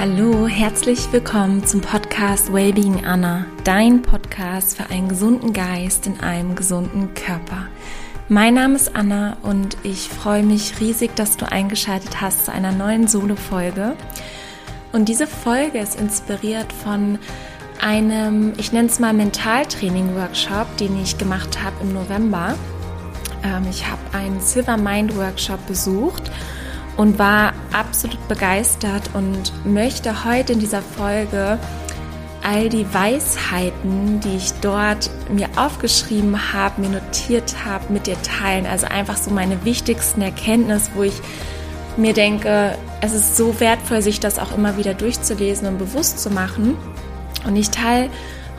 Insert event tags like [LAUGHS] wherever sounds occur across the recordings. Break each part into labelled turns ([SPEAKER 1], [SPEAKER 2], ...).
[SPEAKER 1] Hallo, herzlich willkommen zum Podcast Wellbeing Anna, dein Podcast für einen gesunden Geist in einem gesunden Körper. Mein Name ist Anna und ich freue mich riesig, dass du eingeschaltet hast zu einer neuen Solo-Folge. Und diese Folge ist inspiriert von einem, ich nenne es mal Mentaltraining-Workshop, den ich gemacht habe im November. Ähm, ich habe einen Silver Mind Workshop besucht und war absolut begeistert und möchte heute in dieser Folge all die Weisheiten, die ich dort mir aufgeschrieben habe, mir notiert habe, mit dir teilen. Also einfach so meine wichtigsten Erkenntnisse, wo ich mir denke, es ist so wertvoll, sich das auch immer wieder durchzulesen und bewusst zu machen. Und ich teile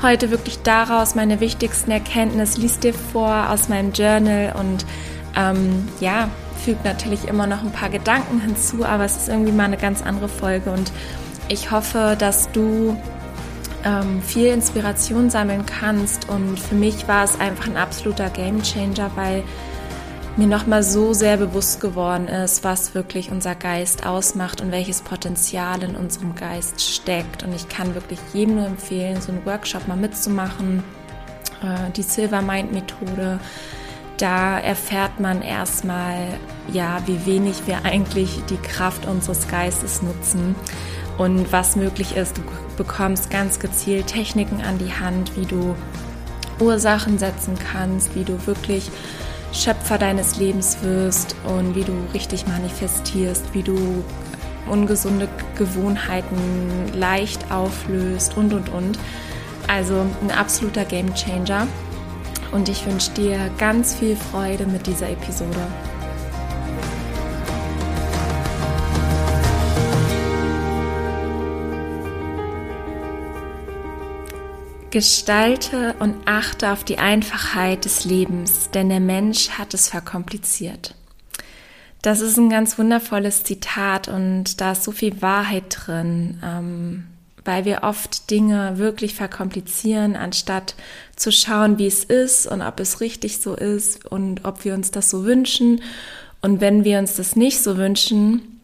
[SPEAKER 1] heute wirklich daraus meine wichtigsten Erkenntnisse, lies dir vor aus meinem Journal und ähm, ja, fügt natürlich immer noch ein paar Gedanken hinzu, aber es ist irgendwie mal eine ganz andere Folge und ich hoffe, dass du ähm, viel Inspiration sammeln kannst und für mich war es einfach ein absoluter Gamechanger, weil mir nochmal so sehr bewusst geworden ist, was wirklich unser Geist ausmacht und welches Potenzial in unserem Geist steckt. Und ich kann wirklich jedem nur empfehlen, so einen Workshop mal mitzumachen. Äh, die Silver Mind Methode da erfährt man erstmal, ja, wie wenig wir eigentlich die Kraft unseres Geistes nutzen und was möglich ist. Du bekommst ganz gezielt Techniken an die Hand, wie du Ursachen setzen kannst, wie du wirklich Schöpfer deines Lebens wirst und wie du richtig manifestierst, wie du ungesunde Gewohnheiten leicht auflöst und und und. Also ein absoluter Game Changer und ich wünsche dir ganz viel Freude mit dieser Episode. Gestalte und achte auf die Einfachheit des Lebens, denn der Mensch hat es verkompliziert. Das ist ein ganz wundervolles Zitat und da ist so viel Wahrheit drin. Ähm, weil wir oft Dinge wirklich verkomplizieren, anstatt zu schauen, wie es ist und ob es richtig so ist und ob wir uns das so wünschen. Und wenn wir uns das nicht so wünschen,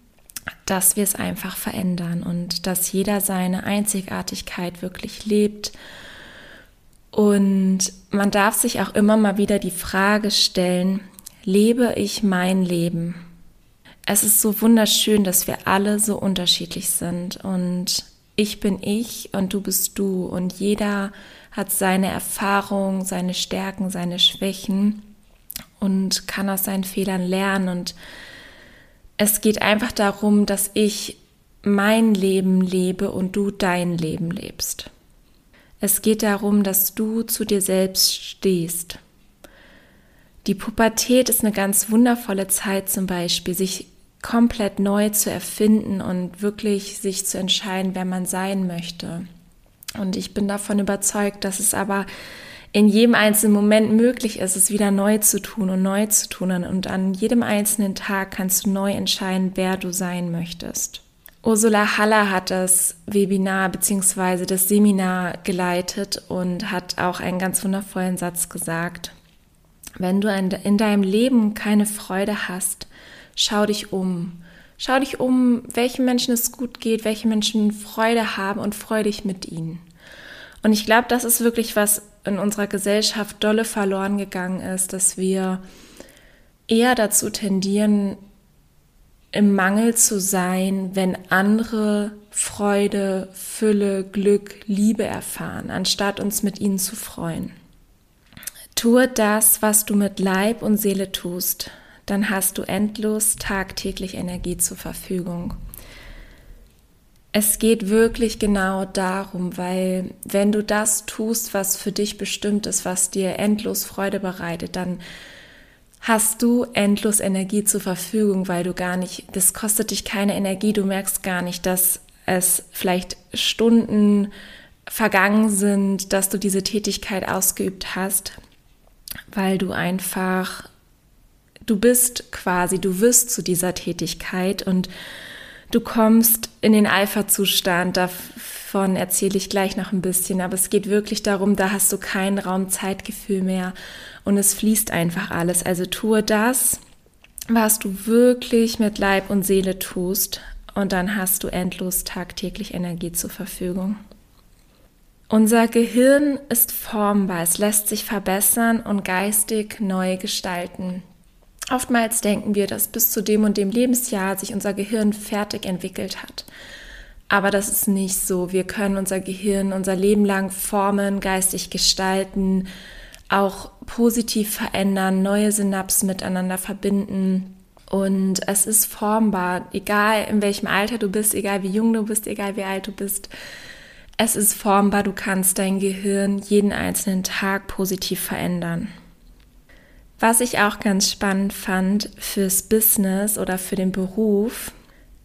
[SPEAKER 1] dass wir es einfach verändern und dass jeder seine Einzigartigkeit wirklich lebt. Und man darf sich auch immer mal wieder die Frage stellen, lebe ich mein Leben? Es ist so wunderschön, dass wir alle so unterschiedlich sind und ich bin ich und du bist du und jeder hat seine Erfahrung, seine Stärken, seine Schwächen und kann aus seinen Fehlern lernen und es geht einfach darum, dass ich mein Leben lebe und du dein Leben lebst. Es geht darum, dass du zu dir selbst stehst. Die Pubertät ist eine ganz wundervolle Zeit zum Beispiel, sich komplett neu zu erfinden und wirklich sich zu entscheiden, wer man sein möchte. Und ich bin davon überzeugt, dass es aber in jedem einzelnen Moment möglich ist, es wieder neu zu tun und neu zu tun. Und an jedem einzelnen Tag kannst du neu entscheiden, wer du sein möchtest. Ursula Haller hat das Webinar bzw. das Seminar geleitet und hat auch einen ganz wundervollen Satz gesagt. Wenn du in deinem Leben keine Freude hast, schau dich um. Schau dich um, welchen Menschen es gut geht, welche Menschen Freude haben und freu dich mit ihnen. Und ich glaube, das ist wirklich was in unserer Gesellschaft dolle verloren gegangen ist, dass wir eher dazu tendieren, im Mangel zu sein, wenn andere Freude, Fülle, Glück, Liebe erfahren, anstatt uns mit ihnen zu freuen. Tue das, was du mit Leib und Seele tust, dann hast du endlos tagtäglich Energie zur Verfügung. Es geht wirklich genau darum, weil wenn du das tust, was für dich bestimmt ist, was dir endlos Freude bereitet, dann hast du endlos Energie zur Verfügung, weil du gar nicht, das kostet dich keine Energie, du merkst gar nicht, dass es vielleicht Stunden vergangen sind, dass du diese Tätigkeit ausgeübt hast, weil du einfach du bist quasi, du wirst zu dieser Tätigkeit und du kommst in den Eiferzustand. Davon erzähle ich gleich noch ein bisschen, aber es geht wirklich darum, da hast du kein Raum-Zeitgefühl mehr und es fließt einfach alles. Also tue das, was du wirklich mit Leib und Seele tust und dann hast du endlos tagtäglich Energie zur Verfügung. Unser Gehirn ist formbar, es lässt sich verbessern und geistig neu gestalten. Oftmals denken wir, dass bis zu dem und dem Lebensjahr sich unser Gehirn fertig entwickelt hat. Aber das ist nicht so. Wir können unser Gehirn unser Leben lang formen, geistig gestalten, auch positiv verändern, neue Synapsen miteinander verbinden. Und es ist formbar, egal in welchem Alter du bist, egal wie jung du bist, egal wie alt du bist. Es ist formbar, du kannst dein Gehirn jeden einzelnen Tag positiv verändern. Was ich auch ganz spannend fand fürs Business oder für den Beruf,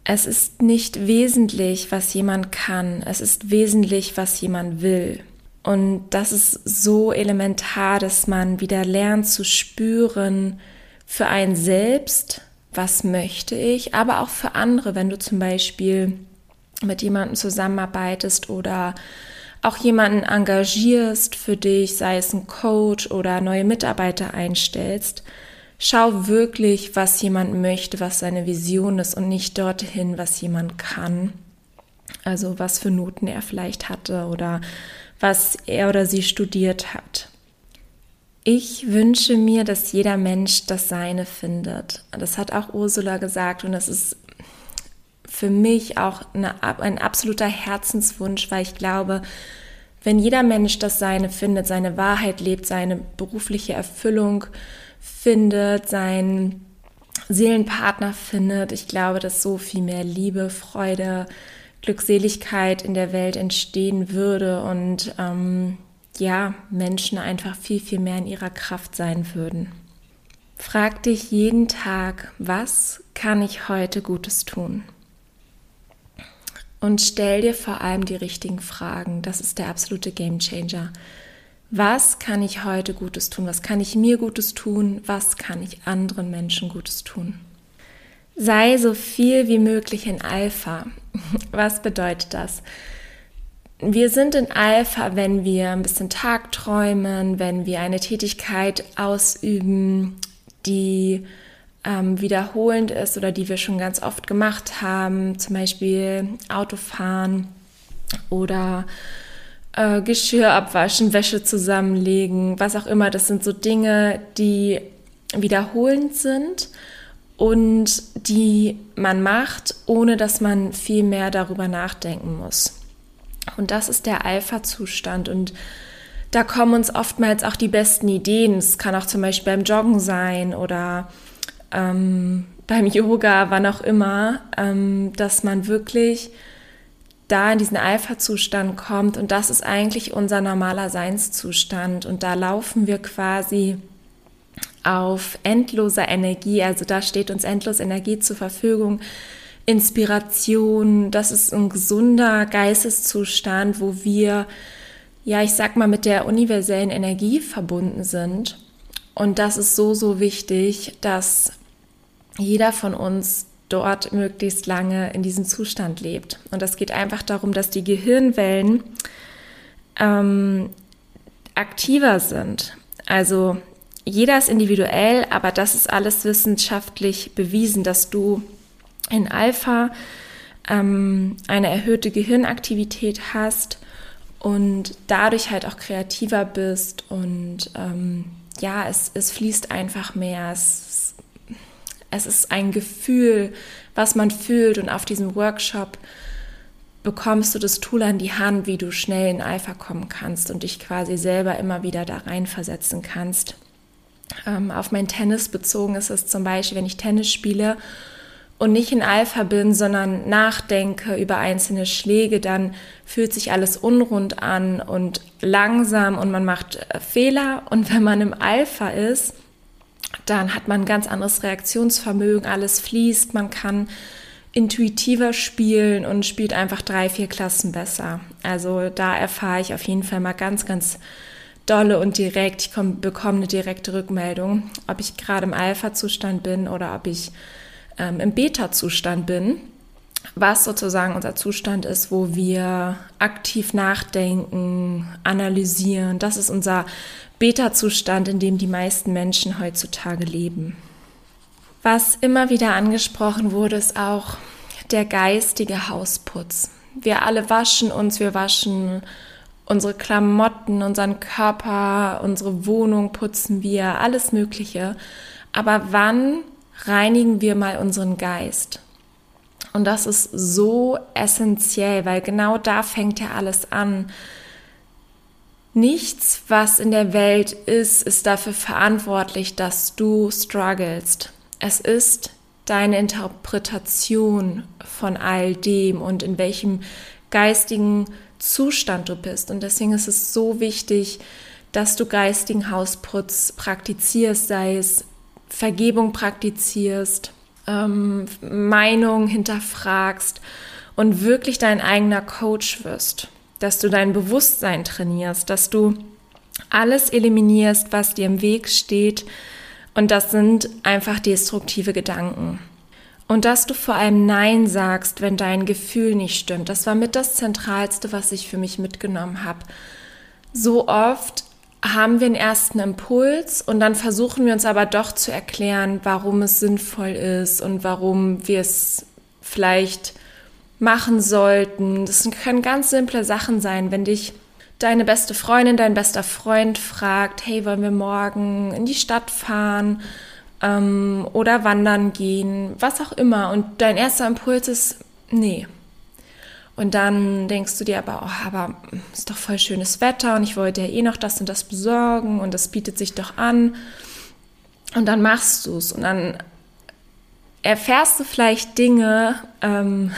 [SPEAKER 1] es ist nicht wesentlich, was jemand kann, es ist wesentlich, was jemand will. Und das ist so elementar, dass man wieder lernt zu spüren für einen selbst, was möchte ich, aber auch für andere, wenn du zum Beispiel mit jemandem zusammenarbeitest oder auch jemanden engagierst für dich, sei es ein Coach oder neue Mitarbeiter einstellst, schau wirklich, was jemand möchte, was seine Vision ist und nicht dorthin, was jemand kann. Also was für Noten er vielleicht hatte oder was er oder sie studiert hat. Ich wünsche mir, dass jeder Mensch das Seine findet. Das hat auch Ursula gesagt und das ist für mich auch eine, ein absoluter Herzenswunsch, weil ich glaube, wenn jeder Mensch das Seine findet, seine Wahrheit lebt, seine berufliche Erfüllung findet, seinen Seelenpartner findet, ich glaube, dass so viel mehr Liebe, Freude, Glückseligkeit in der Welt entstehen würde und ähm, ja, Menschen einfach viel, viel mehr in ihrer Kraft sein würden. Frag dich jeden Tag, was kann ich heute Gutes tun? Und stell dir vor allem die richtigen Fragen. Das ist der absolute Game Changer. Was kann ich heute Gutes tun? Was kann ich mir Gutes tun? Was kann ich anderen Menschen Gutes tun? Sei so viel wie möglich in Alpha. [LAUGHS] Was bedeutet das? Wir sind in Alpha, wenn wir ein bisschen tagträumen, wenn wir eine Tätigkeit ausüben, die ähm, wiederholend ist oder die wir schon ganz oft gemacht haben, zum Beispiel Autofahren oder äh, Geschirr abwaschen, Wäsche zusammenlegen, was auch immer. Das sind so Dinge, die wiederholend sind und die man macht, ohne dass man viel mehr darüber nachdenken muss. Und das ist der Alpha-Zustand und da kommen uns oftmals auch die besten Ideen. Es kann auch zum Beispiel beim Joggen sein oder ähm, beim Yoga, wann auch immer, ähm, dass man wirklich da in diesen Alpha-Zustand kommt. Und das ist eigentlich unser normaler Seinszustand. Und da laufen wir quasi auf endloser Energie, also da steht uns endlos Energie zur Verfügung, Inspiration, das ist ein gesunder Geisteszustand, wo wir, ja, ich sag mal, mit der universellen Energie verbunden sind. Und das ist so, so wichtig, dass jeder von uns dort möglichst lange in diesem Zustand lebt. Und das geht einfach darum, dass die Gehirnwellen ähm, aktiver sind. Also jeder ist individuell, aber das ist alles wissenschaftlich bewiesen, dass du in Alpha ähm, eine erhöhte Gehirnaktivität hast und dadurch halt auch kreativer bist und ähm, ja, es, es fließt einfach mehr, es es ist ein Gefühl, was man fühlt und auf diesem Workshop bekommst du das Tool an die Hand, wie du schnell in Alpha kommen kannst und dich quasi selber immer wieder da reinversetzen kannst. Ähm, auf mein Tennis bezogen ist es zum Beispiel, wenn ich Tennis spiele und nicht in Alpha bin, sondern nachdenke über einzelne Schläge, dann fühlt sich alles unrund an und langsam und man macht äh, Fehler. Und wenn man im Alpha ist, dann hat man ein ganz anderes Reaktionsvermögen, alles fließt, man kann intuitiver spielen und spielt einfach drei, vier Klassen besser. Also da erfahre ich auf jeden Fall mal ganz, ganz dolle und direkt. Ich komm, bekomme eine direkte Rückmeldung, ob ich gerade im Alpha-Zustand bin oder ob ich ähm, im Beta-Zustand bin, was sozusagen unser Zustand ist, wo wir aktiv nachdenken, analysieren. Das ist unser Beta-Zustand, in dem die meisten Menschen heutzutage leben. Was immer wieder angesprochen wurde, ist auch der geistige Hausputz. Wir alle waschen uns, wir waschen unsere Klamotten, unseren Körper, unsere Wohnung putzen wir, alles Mögliche. Aber wann reinigen wir mal unseren Geist? Und das ist so essentiell, weil genau da fängt ja alles an. Nichts, was in der Welt ist, ist dafür verantwortlich, dass du strugglest. Es ist deine Interpretation von all dem und in welchem geistigen Zustand du bist. Und deswegen ist es so wichtig, dass du geistigen Hausputz praktizierst, sei es Vergebung praktizierst, ähm, Meinung hinterfragst und wirklich dein eigener Coach wirst, dass du dein Bewusstsein trainierst, dass du alles eliminierst, was dir im Weg steht. Und das sind einfach destruktive Gedanken. Und dass du vor allem Nein sagst, wenn dein Gefühl nicht stimmt. Das war mit das Zentralste, was ich für mich mitgenommen habe. So oft haben wir einen ersten Impuls und dann versuchen wir uns aber doch zu erklären, warum es sinnvoll ist und warum wir es vielleicht machen sollten. Das können ganz simple Sachen sein, wenn dich deine beste Freundin, dein bester Freund fragt, hey, wollen wir morgen in die Stadt fahren ähm, oder wandern gehen, was auch immer. Und dein erster Impuls ist, nee, und dann denkst du dir aber, oh, aber ist doch voll schönes Wetter und ich wollte ja eh noch das und das besorgen und das bietet sich doch an. Und dann machst du es und dann erfährst du vielleicht Dinge, ähm,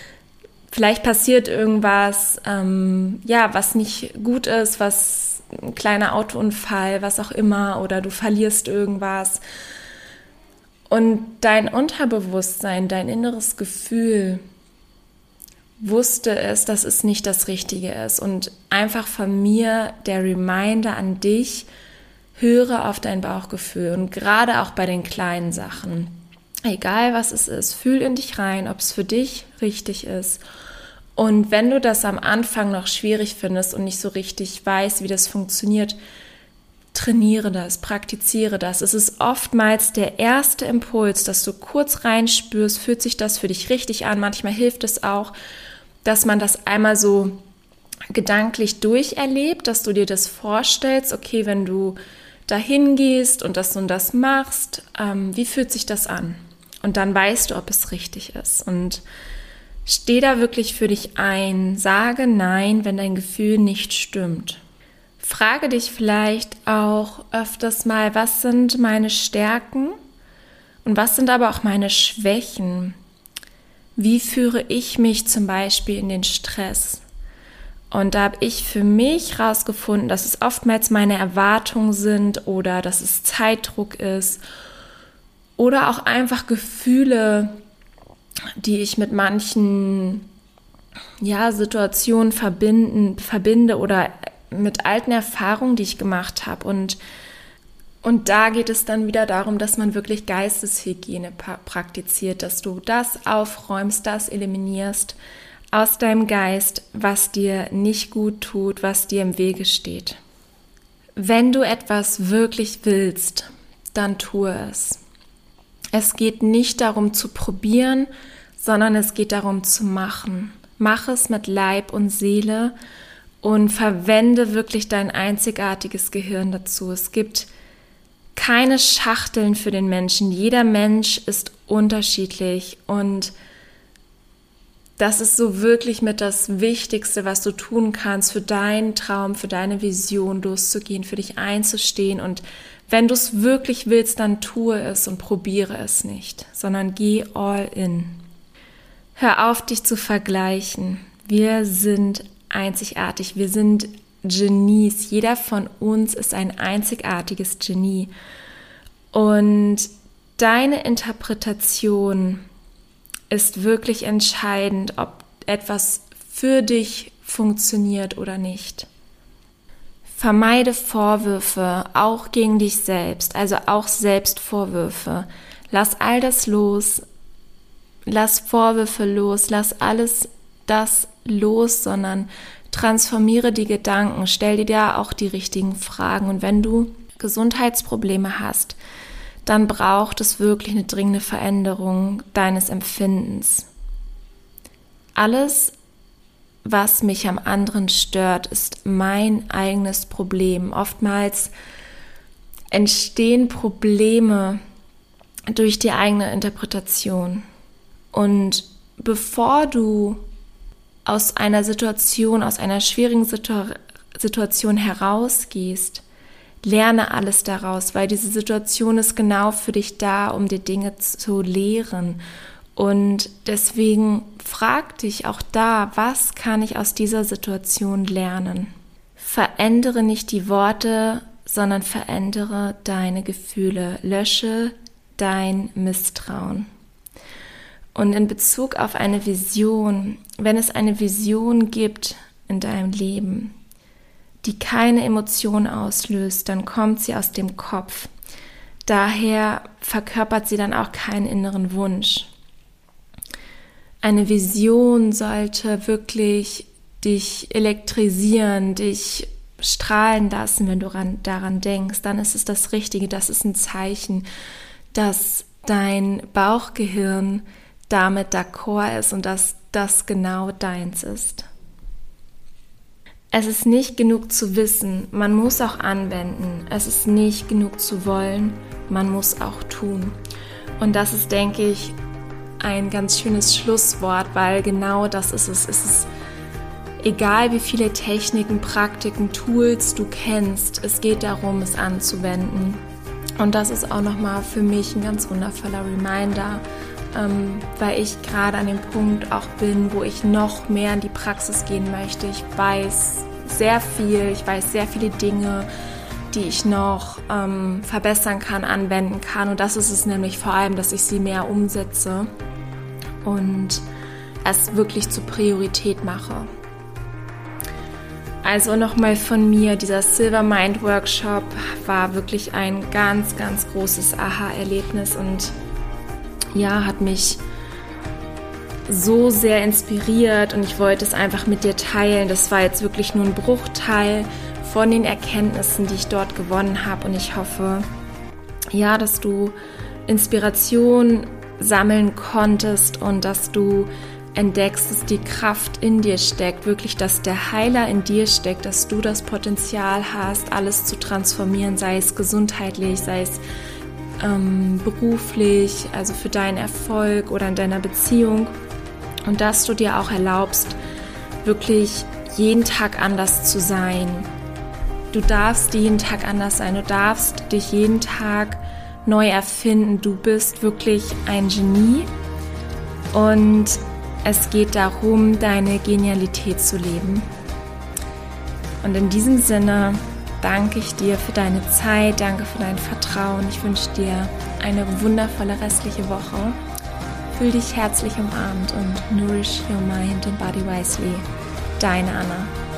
[SPEAKER 1] [LAUGHS] vielleicht passiert irgendwas, ähm, ja, was nicht gut ist, was ein kleiner Autounfall, was auch immer, oder du verlierst irgendwas. Und dein Unterbewusstsein, dein inneres Gefühl, wusste es, dass es nicht das Richtige ist. Und einfach von mir der Reminder an dich, höre auf dein Bauchgefühl und gerade auch bei den kleinen Sachen. Egal was es ist, fühl in dich rein, ob es für dich richtig ist. Und wenn du das am Anfang noch schwierig findest und nicht so richtig weißt, wie das funktioniert, trainiere das, praktiziere das. Es ist oftmals der erste Impuls, dass du kurz reinspürst, fühlt sich das für dich richtig an. Manchmal hilft es auch, dass man das einmal so gedanklich durcherlebt, dass du dir das vorstellst, okay, wenn du dahin gehst und das und das machst, ähm, wie fühlt sich das an? Und dann weißt du, ob es richtig ist. Und steh da wirklich für dich ein, sage Nein, wenn dein Gefühl nicht stimmt. Frage dich vielleicht auch öfters mal, was sind meine Stärken und was sind aber auch meine Schwächen? Wie führe ich mich zum Beispiel in den Stress? Und da habe ich für mich herausgefunden, dass es oftmals meine Erwartungen sind oder dass es Zeitdruck ist oder auch einfach Gefühle, die ich mit manchen ja, Situationen verbinden, verbinde oder mit alten Erfahrungen, die ich gemacht habe. Und und da geht es dann wieder darum, dass man wirklich Geisteshygiene praktiziert, dass du das aufräumst, das eliminierst aus deinem Geist, was dir nicht gut tut, was dir im Wege steht. Wenn du etwas wirklich willst, dann tue es. Es geht nicht darum zu probieren, sondern es geht darum zu machen. Mach es mit Leib und Seele und verwende wirklich dein einzigartiges Gehirn dazu. Es gibt keine Schachteln für den Menschen. Jeder Mensch ist unterschiedlich und das ist so wirklich mit das Wichtigste, was du tun kannst, für deinen Traum, für deine Vision loszugehen, für dich einzustehen. Und wenn du es wirklich willst, dann tue es und probiere es nicht, sondern geh all in. Hör auf, dich zu vergleichen. Wir sind einzigartig. Wir sind Genies. Jeder von uns ist ein einzigartiges Genie. Und deine Interpretation ist wirklich entscheidend, ob etwas für dich funktioniert oder nicht. Vermeide Vorwürfe, auch gegen dich selbst, also auch Selbstvorwürfe. Lass all das los, lass Vorwürfe los, lass alles das los, sondern transformiere die Gedanken, stell dir da auch die richtigen Fragen. Und wenn du Gesundheitsprobleme hast, dann braucht es wirklich eine dringende Veränderung deines Empfindens. alles, was mich am anderen stört, ist mein eigenes Problem. Oftmals entstehen Probleme durch die eigene Interpretation. Und bevor du aus einer Situation, aus einer schwierigen Situ Situation herausgehst, lerne alles daraus, weil diese Situation ist genau für dich da, um dir Dinge zu lehren. Und deswegen frag dich auch da, was kann ich aus dieser Situation lernen? Verändere nicht die Worte, sondern verändere deine Gefühle. Lösche dein Misstrauen. Und in Bezug auf eine Vision, wenn es eine Vision gibt in deinem Leben, die keine Emotion auslöst, dann kommt sie aus dem Kopf. Daher verkörpert sie dann auch keinen inneren Wunsch. Eine Vision sollte wirklich dich elektrisieren, dich strahlen lassen, wenn du daran denkst. Dann ist es das Richtige. Das ist ein Zeichen, dass dein Bauchgehirn damit d'accord ist und dass das genau deins ist. Es ist nicht genug zu wissen, man muss auch anwenden. Es ist nicht genug zu wollen, man muss auch tun. Und das ist, denke ich, ein ganz schönes Schlusswort, weil genau das ist es. Es ist egal, wie viele Techniken, Praktiken, Tools du kennst, es geht darum, es anzuwenden. Und das ist auch nochmal für mich ein ganz wundervoller Reminder, ähm, weil ich gerade an dem Punkt auch bin, wo ich noch mehr in die Praxis gehen möchte. Ich weiß sehr viel, ich weiß sehr viele Dinge, die ich noch ähm, verbessern kann, anwenden kann. Und das ist es nämlich vor allem, dass ich sie mehr umsetze und es wirklich zur Priorität mache. Also nochmal von mir, dieser Silver Mind Workshop war wirklich ein ganz, ganz großes Aha-Erlebnis und ja, hat mich so sehr inspiriert und ich wollte es einfach mit dir teilen. Das war jetzt wirklich nur ein Bruchteil von den Erkenntnissen, die ich dort gewonnen habe und ich hoffe, ja, dass du Inspiration sammeln konntest und dass du entdeckst, dass die Kraft in dir steckt, wirklich, dass der Heiler in dir steckt, dass du das Potenzial hast, alles zu transformieren, sei es gesundheitlich, sei es ähm, beruflich, also für deinen Erfolg oder in deiner Beziehung. Und dass du dir auch erlaubst, wirklich jeden Tag anders zu sein. Du darfst jeden Tag anders sein. Du darfst dich jeden Tag neu erfinden. Du bist wirklich ein Genie. Und es geht darum, deine Genialität zu leben. Und in diesem Sinne danke ich dir für deine Zeit, danke für dein Vertrauen. Ich wünsche dir eine wundervolle restliche Woche. Fühl dich herzlich umarmt und nourish your mind and body wisely. Deine Anna.